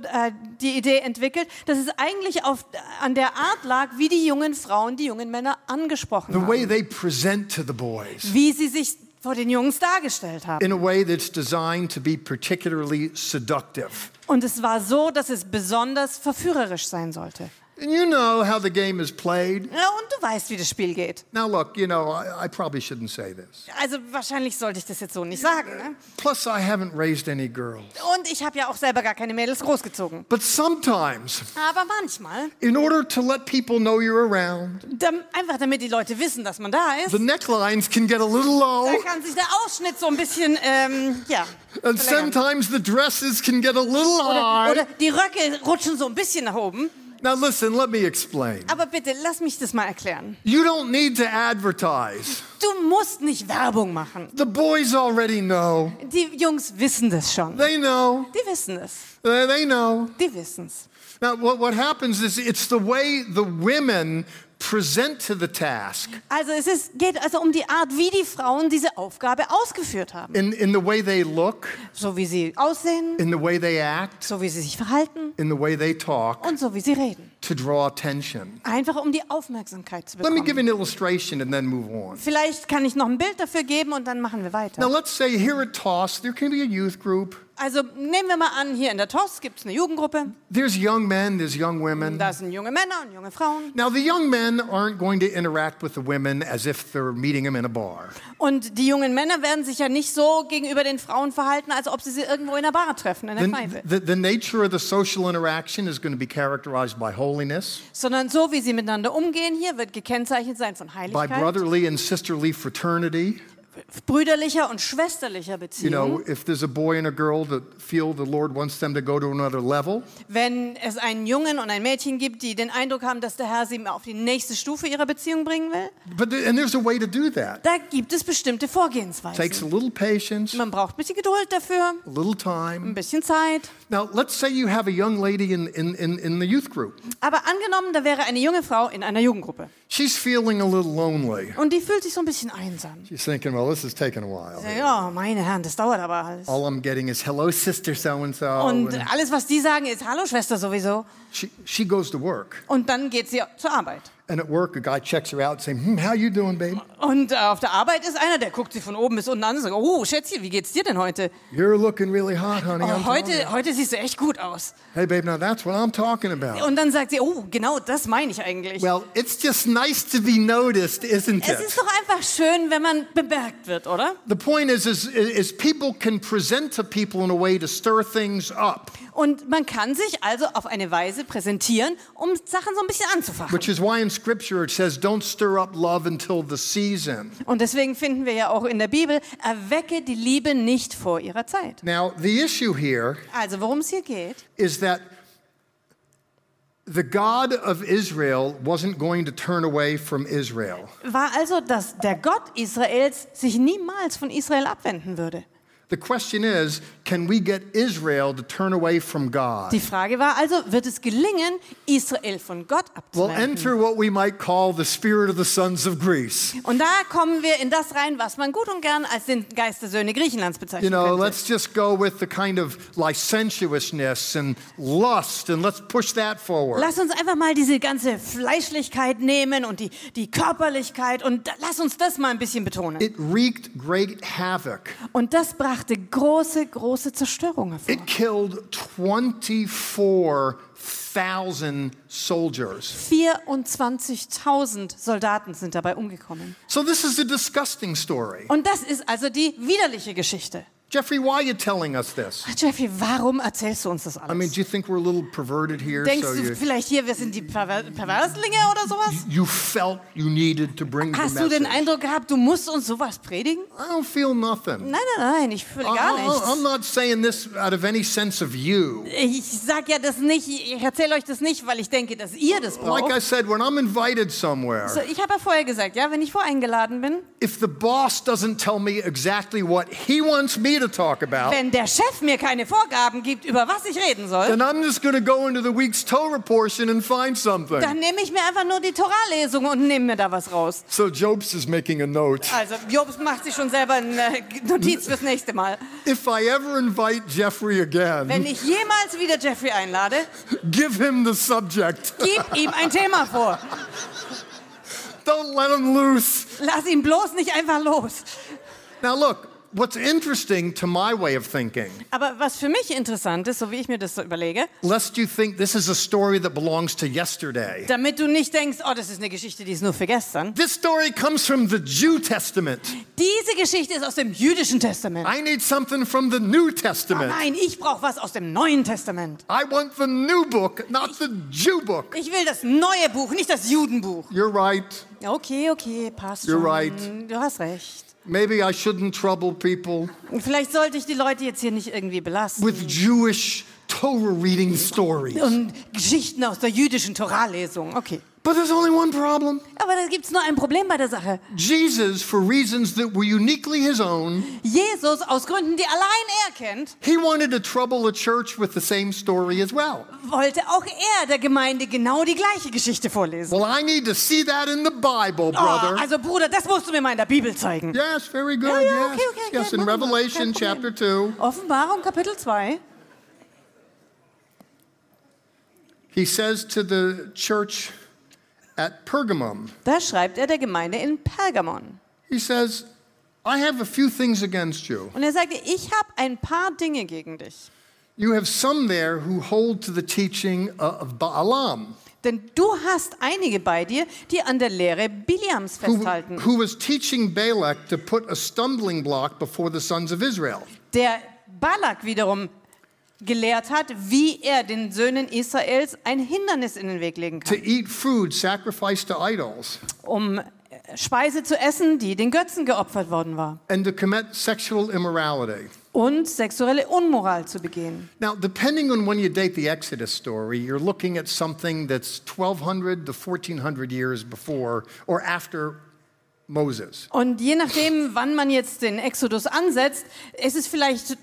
die Idee entwickelt, dass es eigentlich auf, an der Art lag, wie die jungen Frauen die jungen Männer angesprochen The way haben. they present to the boys Wie sie sich vor den Jungs dargestellt haben. in a way that's designed to be particularly seductive. Und es war so, dass es besonders verführerisch sein sollte. And you know how the game is played. Ja, und du weißt, wie das Spiel geht. Now, look, you know, I, I probably shouldn't say this. Also wahrscheinlich sollte ich das jetzt so nicht sagen. Ne? Plus, I haven't raised any girls. Und ich habe ja auch selber gar keine Mädels großgezogen. But sometimes, Aber manchmal, in order to let people know you're around, dam- einfach damit die Leute wissen, dass man da ist, the necklines can get a little low. da kann sich der Ausschnitt so ein bisschen, ähm, ja, And verlängern. sometimes the dresses can get a little high. Oder, oder die Röcke rutschen so ein bisschen nach oben. Now, listen, let me explain. Aber bitte, lass mich das mal erklären. You don't need to advertise. Du musst nicht Werbung machen. The boys already know. Die Jungs wissen das schon. They know. Die wissen es. They know. Die wissen es. Now, what, what happens is it's the way the women present to the task, Also es ist, geht also um die Art, wie die Frauen diese Aufgabe ausgeführt haben. in, in the way they look, So wie sie aussehen, in the way they act, so wie sie sich verhalten in the way they talk, und so wie sie reden. to draw attention. Einfach um die Aufmerksamkeit zu Let me give bekommen. an illustration and then move on. Vielleicht kann ich noch ein Bild dafür geben und dann machen wir Now, weiter. let's say here at TOSS, there can be a youth group. Also nehmen wir mal an, hier in der TOS gibt es eine Jugendgruppe. There's young men, there's young women. Da sind junge Männer und junge Frauen. Now, the young men aren't going to interact with the women as if they're meeting them in a bar. Und die jungen Männer werden sich ja nicht so gegenüber den Frauen verhalten, als ob sie sie irgendwo in der Bar treffen, in der The, Kneipe. the, the nature of the social interaction is going to be characterized by holiness, Sondern so, wie sie miteinander umgehen hier, wird gekennzeichnet sein von by Heiligkeit, brotherly and sisterly fraternity. Brüderlicher und schwesterlicher You Beziehung. know, if there's a boy and a girl that feel the Lord wants them to go to another level, Wenn es einen Jungen und ein Mädchen gibt, die den Eindruck haben, dass der Herr sie auf die nächste Stufe ihrer Beziehung bringen will, but the, and there's a way to do that. da gibt es bestimmte Takes a Vorgehensweisen. little patience, Man braucht ein bisschen Geduld dafür, a little ein time. bisschen Zeit. Now, let's say you have a young lady in, in, in, in the youth group. Aber angenommen, da wäre eine junge Frau in einer Jugendgruppe She's feeling a little lonely. und die fühlt sich so ein bisschen einsam. She's thinking, well, this is taking a while. Ja, meine Herren, das dauert aber alles. All I'm getting is hello, sister so and so. Und alles, was die sagen, ist Hallo, Schwester sowieso. She, she goes to work. Und dann geht sie zur Arbeit. And at work, a guy checks her out saying, hmm, how you doing, babe? Und äh, auf der Arbeit ist einer, der guckt sie von oben bis unten an und sagt, oh, Schätzchen, wie geht's dir denn heute? You're looking really hot, honey. Oh, I'm telling you." heute, heute siehst du echt gut aus. Hey, babe, now that's what I'm talking about. Und dann sagt sie, oh, genau das meine ich eigentlich. Well, it's just nice to be noticed, isn't es it? ist doch einfach schön, wenn man bemerkt wird, oder? The point is, is, is people can present to people in a way to stir things up, Und man kann sich also auf eine Weise präsentieren, um Sachen so ein bisschen anzufachen. which is why in Scripture it says, don't stir up love until the season. Und deswegen finden wir ja auch in der Bibel, erwecke die Liebe nicht vor ihrer Zeit. Now, the issue here Also worum es hier geht, is that the God of Israel wasn't going to turn away from Israel. war also, dass der Gott Israels sich niemals von Israel abwenden würde. The question is, can we get Israel to turn away from God? Die Frage war also, wird es gelingen, Israel von Gott Well, abzuwenden? enter what we might call the spirit of the sons of Greece. Und da kommen wir in das rein, was man gut und gern als den Geist der Söhne Griechenlands You bezeichnen know, könnte. let's just go with the kind of licentiousness and lust and let's push that forward. Lass uns einfach mal diese ganze Fleischlichkeit nehmen und die, die Körperlichkeit und lass uns das mal ein bisschen betonen. It wreaked great havoc. Und das brachte große, große Zerstörung hervor. It killed 24,000 soldiers. 24.000 Soldaten sind dabei umgekommen. So this is a disgusting story. Und das ist also die widerliche Geschichte. Jeffrey, why are you telling us this? Jeffrey, warum erzählst du uns das I mean, alles? do you think we're a little perverted here? Denkst so du you, vielleicht hier, wir sind die Perver Perverslinge oder sowas? you felt you needed to bring the Hast du den. Eindruck gehabt, du musst uns sowas predigen? I don't feel nothing. Nein, nein, nein, ich fühle gar I- I'm nichts. not saying this out of any sense of you. Ich sag ja das nicht, ich erzähle euch das nicht, weil ich denke, dass ihr das Like I braucht. said, when I'm invited somewhere, So, ich habe ja vorher gesagt, ja, wenn ich voreingeladen bin, if the boss doesn't tell me exactly what he wants me to talk about, wenn der Chef mir keine Vorgaben gibt, über was ich reden soll, then I'm just going to go into the week's Torah portion and find something. dann nehme ich mir einfach nur die Torah-Lesung und nehme mir da was raus. So Jobs is making a note. Also, Jobs macht sich schon selber eine Notiz fürs nächste Mal. If I ever invite Jeffrey Wenn again, ich jemals wieder Jeffrey einlade, give him the subject. gib ihm ein Thema vor. Don't let him loose. Lass ihn bloß nicht einfach los. Now, look, what's interesting to my way of thinking, Aber was für mich interessant ist, so wie ich mir das so überlege, lest you think this is a story that belongs to yesterday. damit du nicht denkst, oh, das ist eine Geschichte, die ist nur für gestern. This story comes from the Jew Testament. Diese Geschichte ist aus dem jüdischen Testament. I need something from the New Oh Testament. nein, ich brauche was aus dem Neuen Testament. I want the new book, not the Jew book. Ich will das neue Buch, nicht das Judenbuch. You're right. Okay, okay, passt You're schon. right. Du hast recht. Maybe I shouldn't trouble people Vielleicht sollte ich die Leute jetzt hier nicht irgendwie belasten. with Jewish Torah reading stories. Und Geschichten aus der jüdischen Torah-Lesung. Okay. But there's only one problem. Aber da gibt nur ein Problem bei der Sache. Jesus, for reasons that were uniquely his own, Jesus, aus Gründen, die allein er kennt, he wanted to trouble the church with the same story as well. wollte auch er der Gemeinde genau die gleiche Geschichte vorlesen. Well, I need to see that in the Bible, Oh, brother. also Bruder, das musst du mir mal in der Bibel zeigen. Yes, very good. Ja, ja, yes. okay, okay, yes, okay, in. Revelation chapter 2, Offenbarung Kapitel 2. he says to the church at Pergamum, Da schreibt er der Gemeinde in Pergamon. he says, I have a few things against you. Und er sagte, ich habe ein paar Dinge gegen dich. You have some there who hold to the teaching of Balaam, Denn du hast einige bei dir, die an der Lehre Biliams who, festhalten. who was teaching Balak to put a stumbling block before the sons of Israel. Der Balak wiederum gelehrt hat, wie er den Söhnen Israels ein Hindernis in den Weg legen to kann, eat food sacrificed to idols, um äh, Speise zu essen, die den Götzen geopfert worden war and to commit sexual immorality. und sexuelle Unmoral zu begehen. Now, depending on when you date the Exodus story, you're looking at something that's 1200 to 1400 years before or after Moses. Und je nachdem, wann man jetzt den Exodus ansetzt, ist es vielleicht t-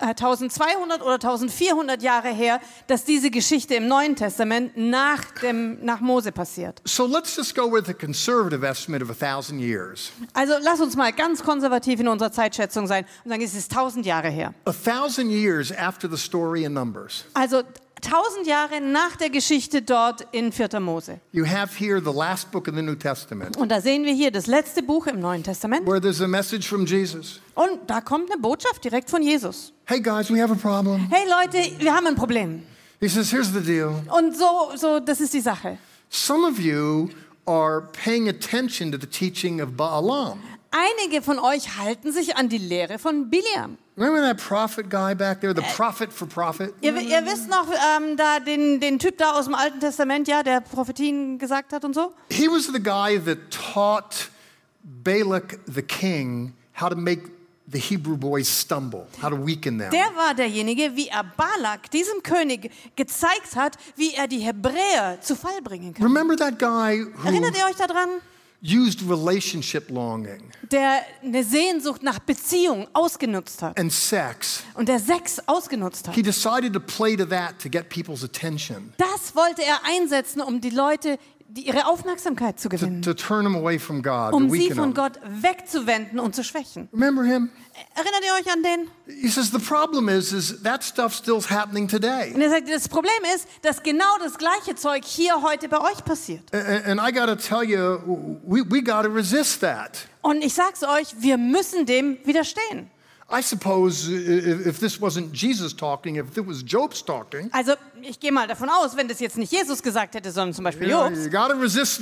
äh, 1200 oder 1400 Jahre her, dass diese Geschichte im Neuen Testament nach, dem, nach Mose passiert. So let's just go with a conservative estimate of a thousand years. Also lass uns mal ganz konservativ in unserer Zeitschätzung sein und sagen, es ist 1000 Jahre her. A thousand years after the story in Numbers. Also 1000 Jahre nach der Geschichte dort in 4. Mose. You have here the last book of the New Testament, Und da sehen wir hier das letzte Buch im Neuen Testament. where there's a message from Jesus. Und da kommt eine Botschaft direkt von Jesus. Hey guys, we have a problem. Hey Leute, wir haben ein Problem. He says, Here's the deal. Und so, so, das ist die Sache. Some of you are paying attention to the teaching of Balaam. Einige von euch halten sich an die Lehre von Biliam. Remember that prophet guy back there, the prophet for profit? Ihr, ihr wisst noch, ähm, da den, den Typ da aus dem Alten Testament, ja, der Prophetien gesagt hat und so? He was the guy that taught Balak the king how to make the Hebrew boys stumble, how to weaken them. Der war derjenige, wie er Balak, diesem König, gezeigt hat, wie er die Hebräer zu Fall bringen kann. Remember that guy who Erinnert ihr euch daran? Used relationship longing Der eine Sehnsucht nach Beziehung ausgenutzt hat and sex? und der Sex ausgenutzt hat. He decided to play to that to get people's attention, Das wollte er einsetzen, um die Leute, die ihre Aufmerksamkeit zu to, gewinnen, to turn them away from God, to um sie von. Gott wegzuwenden und zu schwächen. Remember him? Erinnert ihr euch an den? He says the problem is, is that stuff still's happening today. Und er sagt, das Problem ist, dass genau das gleiche Zeug hier heute bei euch passiert. And, and I got to tell you, we, we got to resist that. Und ich sag's euch, wir müssen dem widerstehen. I suppose if, if this wasn't Jesus talking, if it was Job's talking, Also ich gehe mal davon aus, wenn das jetzt nicht Jesus gesagt hätte, sondern zum Beispiel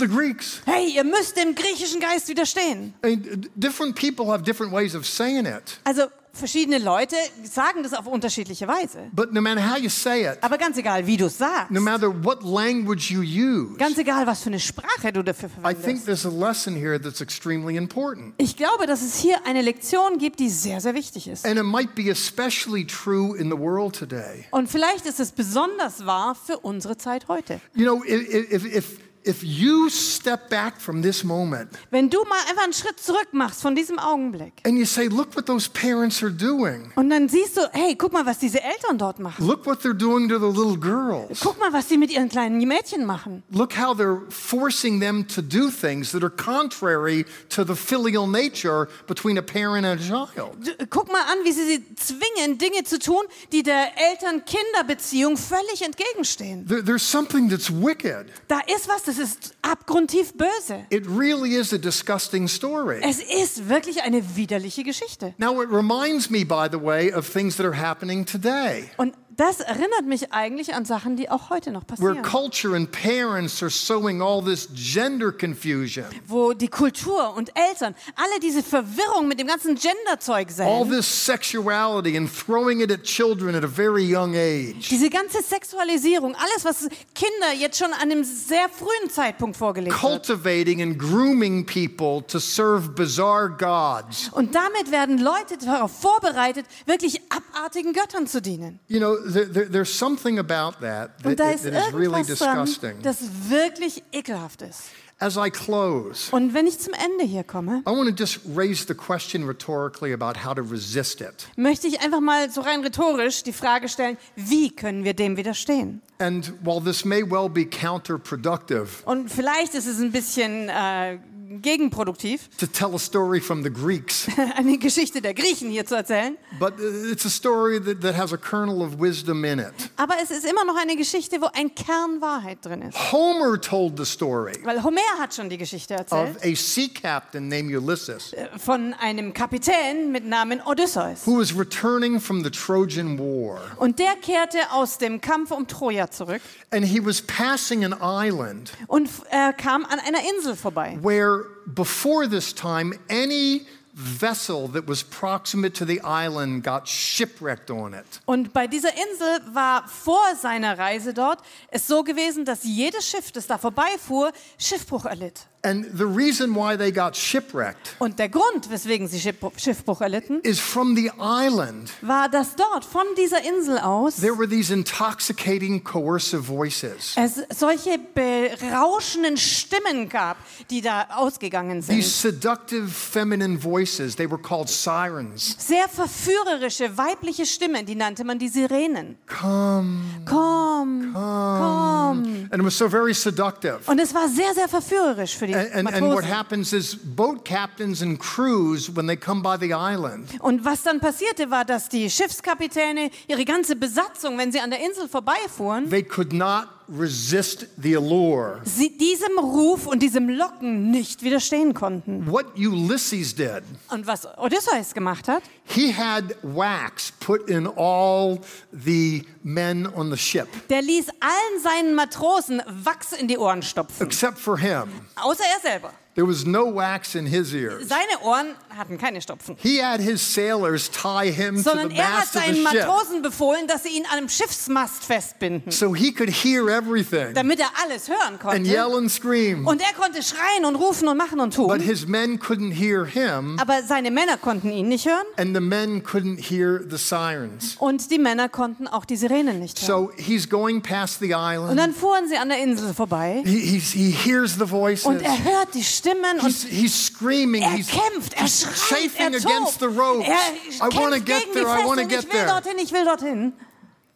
Greeks. Hey, ihr müsst dem griechischen Geist widerstehen. I mean, d- different people have different ways of saying it, Also verschiedene Leute sagen das auf unterschiedliche Weise. but no matter how you say it, Aber ganz egal, wie du es sagst, no matter what language you use, ganz egal, was für eine Sprache du dafür I think verwendest. there's a lesson here that's extremely important. Ich glaube, dass es hier eine Lektion gibt, die sehr, sehr wichtig ist. And it might be especially true in the world today. Und vielleicht ist es besonders wahr für unsere Zeit heute. You know, if, if, if, if you step back from this moment Wenn du mal einfach einen Schritt zurück machst von diesem Augenblick and you say, look what those parents are doing, und dann siehst du, hey, guck mal, was diese Eltern dort machen. look what they're doing to the little girls. Guck mal, was sie mit ihren kleinen Mädchen machen. Look how they're forcing them to do things that are contrary to the filial nature between a parent and a child. Guck mal an, wie sie sie zwingen, Dinge zu tun, die der Eltern-Kinder-Beziehung völlig entgegenstehen. There- There's something that's wicked. Da ist was, das ist abgrundtief böse. It really is a disgusting story. Es ist wirklich eine widerliche Geschichte. Now, it reminds me, by the way, of things that are happening today, Und das erinnert mich eigentlich an Sachen, die auch heute noch where passieren. culture and parents are sowing all this gender confusion, Wo die Kultur und Eltern alle diese Verwirrung mit dem ganzen Gender-Zeug all säen. this sexuality, and throwing it at children at a very young age. Diese ganze Sexualisierung, alles, was Kinder jetzt schon an einem sehr frühen Zeitpunkt vorgelegt wird. Cultivating and grooming people to serve bizarre gods. Und damit werden Leute darauf vorbereitet, wirklich abartigen Göttern zu dienen. You know, there, there, there's something about that that, that ist is really irgendwas dran, disgusting. das wirklich ekelhaft ist. As I close, Und wenn ich zum Ende hier komme, I want to just raise the question rhetorically about how to resist it. möchte ich einfach mal so rein rhetorisch die Frage stellen, wie können wir dem widerstehen? And while this may well be counterproductive Und vielleicht ist es ein bisschen äh, gegenproduktiv, to tell a story from the Greeks, eine Geschichte der Griechen hier zu erzählen, but it's a story that, that has a kernel of wisdom in it. aber es ist immer noch eine Geschichte, wo ein Kern Wahrheit drin ist. Homer told the story Weil Homer hat schon die Geschichte erzählt of a sea captain named Ulysses äh, von einem Kapitän mit Namen Odysseus. who was returning from the Trojan War. Und der kehrte aus dem Kampf um Troja zurück And he was passing an island und er kam an einer Insel vorbei. where before this time any vessel that was proximate to the island got shipwrecked on it. Und bei dieser Insel war vor seiner Reise dort es so gewesen, dass jedes Schiff, das da vorbeifuhr, Schiffbruch erlitt. And the reason why they got shipwrecked Und der Grund, weswegen sie Schiffbruch, Schiffbruch erlitten, is from the island war, dass dort von dieser Insel aus there were these intoxicating coercive voices. es solche berauschenden Stimmen gab, die da ausgegangen These sind. seductive feminine voices, they were called sirens. Sehr verführerische weibliche Stimmen, die nannte man die Sirenen. Come, Komm, komm. and it was so very seductive. Und es war sehr, sehr verführerisch für die And, and, and what Matrosen. happens is boat captains and crews, when they come by the island, Und was dann passierte, war, dass die Schiffskapitäne, ihre ganze Besatzung, wenn sie an der Insel vorbeifuhren, they could not resist the allure. sie diesem Ruf und diesem Locken nicht widerstehen konnten. What Ulysses did, Und was Odysseus gemacht hat, he had wax put in all the men on the ship, der ließ allen seinen Matrosen Wachs in die Ohren stopfen, except for him. außer er selber. There was no wax in his ears. Seine Ohren hatten keine Stopfen. He had his sailors tie him to Sondern the er hat mast of the seinen Matrosen befohlen, dass sie ihn an einem Schiffsmast festbinden, so he could hear everything damit er alles hören and yell konnte. and scream. Und er konnte schreien und rufen und machen und But tun. his men couldn't hear him, Aber seine Männer konnten ihn nicht hören and the men couldn't hear the sirens. und die Männer konnten auch die Sirenen nicht hören. So he's going past the Und island. dann fuhren sie an der Insel vorbei He, he hears the voices. und er hört die Stimmen und He's, he's screaming. er he's, kämpft, er schreit, er against the ropes. Er I want to get there. I want to get Ich will there. dorthin, ich will dorthin.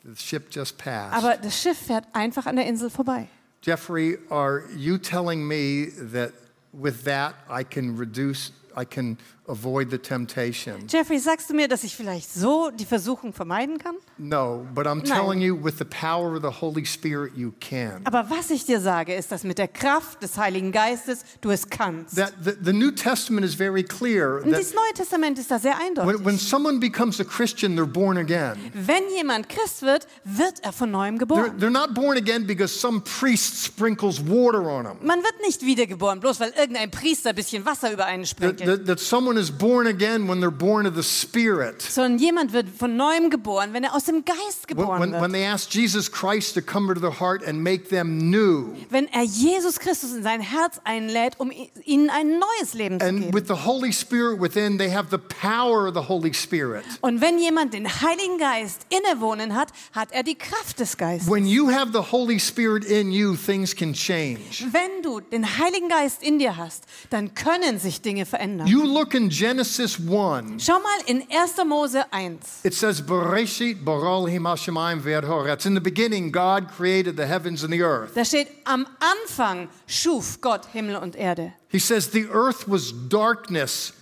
The ship just passed. Aber das Schiff fährt einfach an der Insel vorbei. Jeffrey, are you telling me that with that I can reduce, I can avoid the temptation? Jeffrey, sagst du mir, dass ich vielleicht so die Versuchung vermeiden kann? No, but I'm Nein. telling you, with the power of the Holy Spirit, you can. Aber was ich dir sage, ist, dass mit der Kraft des Heiligen Geistes du es kannst. That the, the New Testament is very clear Und that das Neue Testament ist da sehr when, eindeutig. when someone becomes a Christian, they're born again. Wenn jemand Christ wird, wird er von neuem They're, geboren. they're not born again because some priest sprinkles water on them. Man wird nicht wiedergeboren, bloß weil irgendein Priester ein bisschen Wasser über einen That, sprinkelt. that, that someone is born again when they're born of the Spirit. Sondern jemand wird von neuem geboren, wenn er aus dem Geist When, geboren when, when wird. they ask Jesus Christ to come into their heart and make them new. Wenn er Jesus Christus in sein Herz einlädt, um ihnen ein neues Leben zu And geben. with the Holy Spirit within, they have the power of the Holy Spirit. Und wenn jemand den Heiligen Geist innewohnen hat, hat er die Kraft des Geistes. When you have the Holy Spirit in you, things can change. Wenn du den Heiligen Geist in dir hast, dann können sich Dinge verändern. You look in Genesis 1. Schau mal in 1. Mose 1. It says, Bereshit bara Elohim hashamayim ve'ed. In the beginning, God created the heavens and the earth. Da steht, am Anfang schuf Gott Himmel und Erde. He says, The earth was darkness,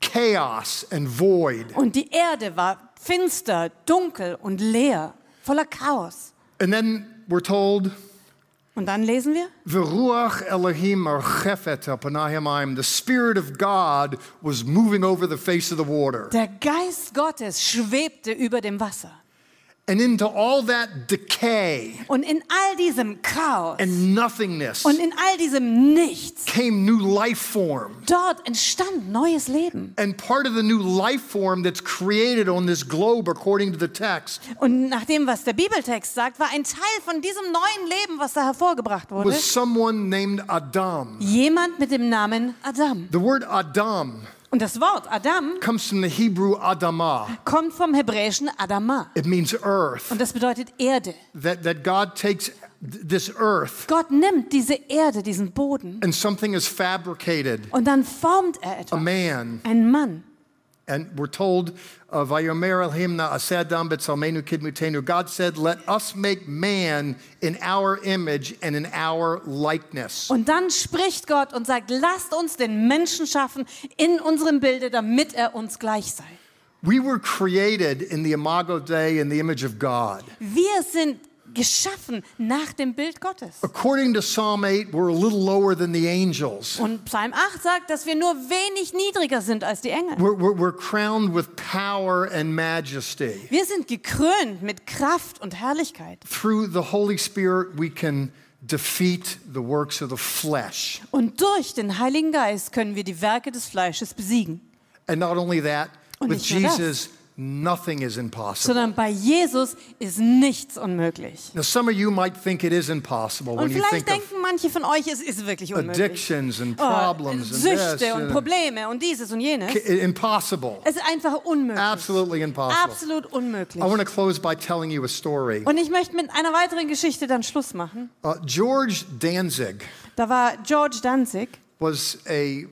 chaos, and void. Und die Erde war finster, dunkel und leer, voller Chaos. And then we're told, Und dann lesen wir, V'ruach Elohim archefet hamayim." The Spirit of God was moving over the face of the water. der Geist Gottes schwebte über dem Wasser. And into all that decay Und in all diesem Chaos and nothingness und in all diesem Nichts, came new life form. dort entstand neues Leben. And part of the new life form that's created on this globe, according to the text, Und nach dem, was der Bibeltext sagt, war ein Teil von diesem neuen Leben, was da hervorgebracht wurde, was someone named Adam. jemand mit dem Namen Adam. The word Adam Und das Wort Adam comes from the Hebrew Adamah. kommt vom hebräischen Adama. It means earth. Und das bedeutet Erde. That, that God takes th- this earth Gott nimmt diese Erde, diesen Boden, and something is fabricated, und dann formt er a etwas. man. Ein Mann. And we're told, uh, Vayomer Elohim na'aseh adam b'tzalmenu kidmutenu. God said, let us make man in our image and in our likeness. Und dann spricht Gott und sagt, lasst uns den Menschen schaffen in unserem Bilde, damit er uns gleich sei. We were created in the imago Dei in the image of God. Wir sind geschaffen nach dem Bild Gottes. According to Psalm 8, we're a little lower than the angels. Und Psalm 8 sagt, dass wir nur wenig niedriger sind als die Engel. We're, we're, we're crowned with power and majesty. Wir sind gekrönt mit Kraft und Herrlichkeit. Through the Holy Spirit, we can defeat the works of the flesh. Und durch den Heiligen Geist können wir die Werke des Fleisches besiegen. And not only that, Und with. Jesus, nothing is impossible. Sondern bei Jesus ist nichts unmöglich. Now, some of you might think it is impossible when Und you vielleicht think of denken manche von euch, es ist wirklich unmöglich. addictions and Oh, problems and Süchte this. und and- Probleme und dieses und jenes. K- impossible. Es ist einfach unmöglich. Absolutely impossible. Absolut unmöglich. I want to close by telling you a story. Und ich möchte mit einer weiteren Geschichte dann Schluss machen. Uh, George Danzig Da war George Danzig. was a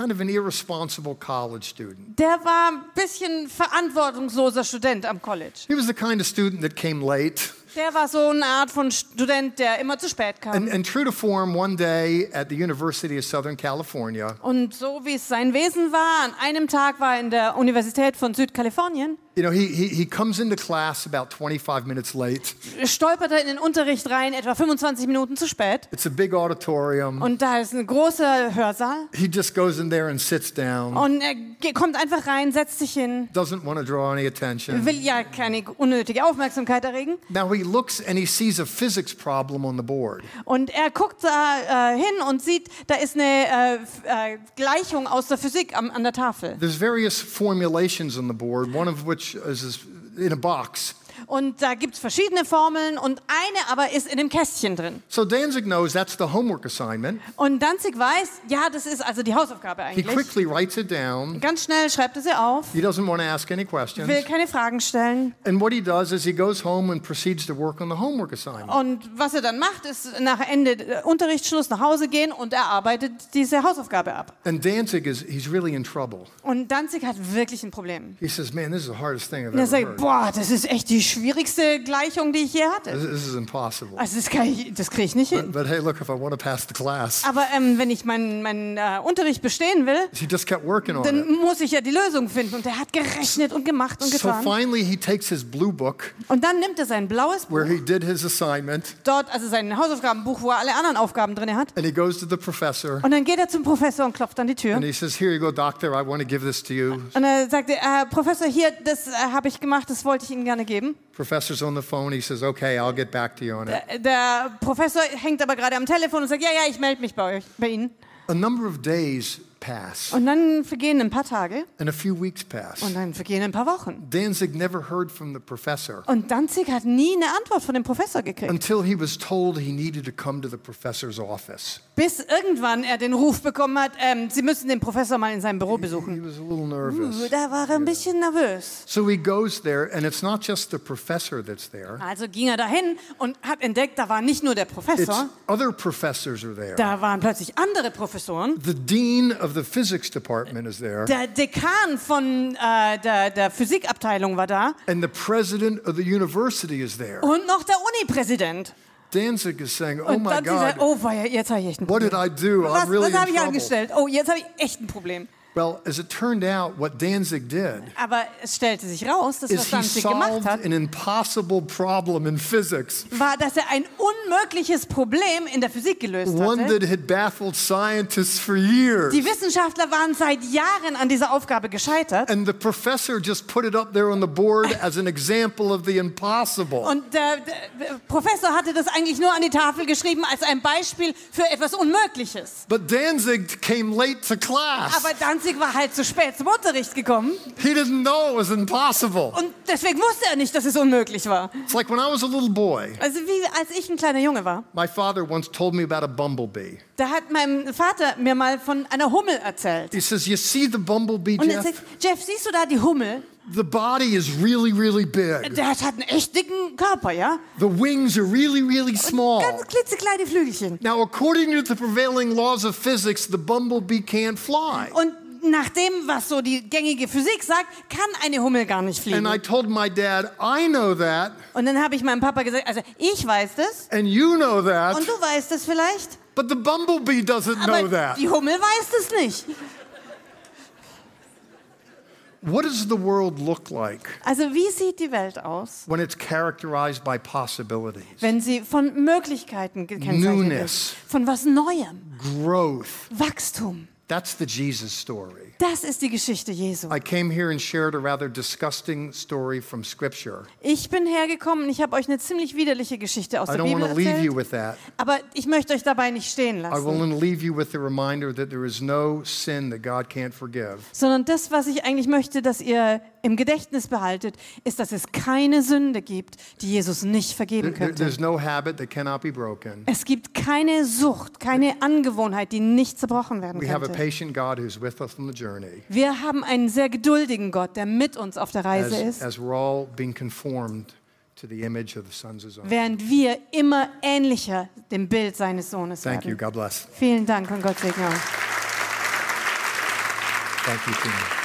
kind of an irresponsible college student. Der war ein bisschen verantwortungsloser Student am College. He was the kind of student that came late. Der war so eine Art von Student, der immer zu spät kam. And, and true to form, one day at the University of Southern California, Und so wie es sein Wesen war, an einem Tag war er in der Universität von Südkalifornien, you know, he, he, he comes into class about 25 minutes late. stolpert er in den Unterricht rein, etwa 25 Minuten zu spät. It's a big auditorium. Und da ist ein großer Hörsaal. He just goes in there and sits down, Und er kommt einfach rein, setzt sich hin, doesn't want to draw any attention. will ja keine unnötige Aufmerksamkeit erregen. Now he looks and he sees a physics problem on the board. Und er guckt da äh, hin und sieht, da ist eine äh, äh, Gleichung aus der Physik am, an der Tafel. There's various formulations on the board, one of which is is in a box. Und da gibt es verschiedene Formeln und eine aber ist in dem Kästchen drin. So Danzig knows that's the homework assignment. Und Danzig weiß, ja, das ist also die Hausaufgabe He eigentlich. quickly writes it down. Ganz schnell schreibt er sie auf, He doesn't want to ask any questions. will keine Fragen stellen. And what he does is he goes home and proceeds to work on the homework assignment. Und was er dann macht, ist nach Ende äh, Unterrichtsschluss nach Hause gehen und er arbeitet diese Hausaufgabe ab. And Danzig is he's really in trouble. Und Danzig hat wirklich ein Problem. He says, "Man, this is the hardest thing I've Und er ever sagt, heard. boah, das ist echt die schwierigste Gleichung, die ich je hatte. This, is impossible." Also das, kann ich- das kriege ich nicht hin. But hey, look, if I want to pass the class, Aber ähm, wenn ich meinen meinen, äh, Unterricht bestehen will, he just kept working on dann it. muss ich ja die Lösung finden. Und er hat gerechnet und gemacht und So getan. finally, he takes his blue book Und dann nimmt er sein blaues Buch, where he did his assignment, dort, also sein Hausaufgabenbuch, wo er alle anderen Aufgaben drin hat. and he goes to the professor Und dann geht er zum Professor und klopft an die Tür. and he says, "Here you go, doctor. I want to give this to you." Und er sagte, äh, Professor, hier, das äh, habe ich gemacht, das wollte ich Ihnen gerne geben. Professor's on the phone. He says, "Okay, I'll get back to you on it." Der Professor hängt aber gerade am Telefon und sagt, ja, ja, ich melde mich bei euch, bei Ihnen. A number of days pass, Und dann vergehen ein paar Tage and a few weeks pass. und dann vergehen ein paar Wochen. Danzig never heard from the professor Und Danzig hat nie eine Antwort von dem Professor gekriegt. until he was told he needed to come to the professor's office. Bis irgendwann er den Ruf bekommen hat, ähm, Sie müssen den Professor mal in seinem Büro He besuchen. was a little nervous. Da war er ein bisschen nervös. So he goes there, and it's not just the professor that's there, Also ging er dahin und hat entdeckt, da war nicht nur der it's Professor, other professors are there. da waren plötzlich andere Professoren. The dean of the physics department is there, Der Dekan von äh, der, der Physikabteilung war da and the president of the university is there. und noch der Uni-Präsident. Danzig is saying, Oh Und my dann sie sagt, God, oh, weia, jetzt habe ich echt ein what Problem. did I do? Was, I'm really was habe in ich trouble. angestellt? Oh, jetzt habe ich echt ein Problem. Well, as it turned out, what Danzig did Aber es stellte sich raus, dass is was he Danzig gemacht solved hat, an impossible problem in physics, war, dass er ein unmögliches Problem in der Physik gelöst one hatte. that had baffled scientists for years. Die Wissenschaftler waren seit Jahren an dieser Aufgabe gescheitert. And the professor just put it up there on the board as an example of the impossible. Und der, der Professor hatte das eigentlich nur an die Tafel geschrieben als ein Beispiel für etwas Unmögliches. But Danzig came late to class. Aber Danzig 20 war halt zu spät zum Unterricht gekommen He didn't know it was impossible. und deswegen wusste er nicht, dass es unmöglich war. It's like when I was a little boy, Also wie als ich ein kleiner Junge war, my father once told me about a bumblebee. da hat mein Vater mir mal von einer Hummel erzählt. He says, You see the bumblebee, Und er Jeff? sagt, Jeff, siehst du da die Hummel? The body is really, really big. Der hat, einen echt dicken Körper, ja? The wings are really, really small. Ganz klitzekleine Flügelchen. Now, according to the prevailing laws of physics, the bumblebee can't fly. Und nach dem, was so die gängige Physik sagt, kann eine Hummel gar nicht fliegen. And I told my dad, I know that, Und dann habe ich meinem Papa gesagt, also ich weiß das and you know that, und du weißt es vielleicht, but the bumblebee doesn't know aber that. die Hummel weiß es nicht. What does the world look like Also wie sieht die Welt aus, when it's characterized by possibilities, wenn sie von Möglichkeiten gekennzeichnet Newness. ist? Von was Neuem, growth? Wachstum. That's the Jesus story. Das ist die Geschichte Jesu. I came here and shared a rather disgusting story from Scripture. Ich bin hergekommen und ich habe euch eine ziemlich widerliche Geschichte aus I der don't Bibel want to leave you erzählt. with that. Aber ich möchte euch dabei nicht stehen I lassen. want to leave you with the reminder that there is no sin that God can't forgive. Sondern das, was ich eigentlich möchte, dass ihr im Gedächtnis behaltet, ist, dass es keine Sünde gibt, die Jesus nicht vergeben There- there- könnte. there's no habit that cannot be broken. Es gibt keine Sucht, keine Angewohnheit, die nicht zerbrochen werden könnte. Patient God who's with us on the journey Wir haben einen sehr geduldigen Gott, der mit uns auf der Reise ist, as we're all being conformed to the image of the sons of Zion. während wir immer ähnlicher dem Bild seines Sohnes Thank you. werden. God bless. Vielen Dank und Gott segne euch. Thank you.